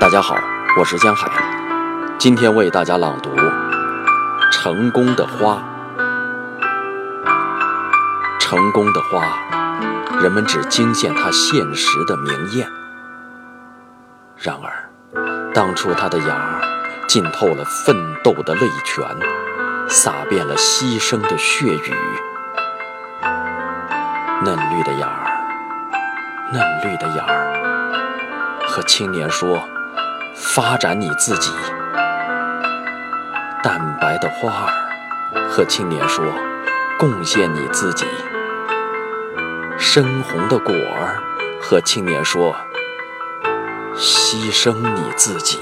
大家好，我是江海，今天为大家朗读《成功的花》。成功的花，人们只惊现它现实的明艳。然而，当初它的芽儿浸透了奋斗的泪泉，洒遍了牺牲的血雨。嫩绿的芽儿，嫩绿的芽儿，和青年说。发展你自己，淡白的花儿和青年说：“贡献你自己。”深红的果儿和青年说：“牺牲你自己。”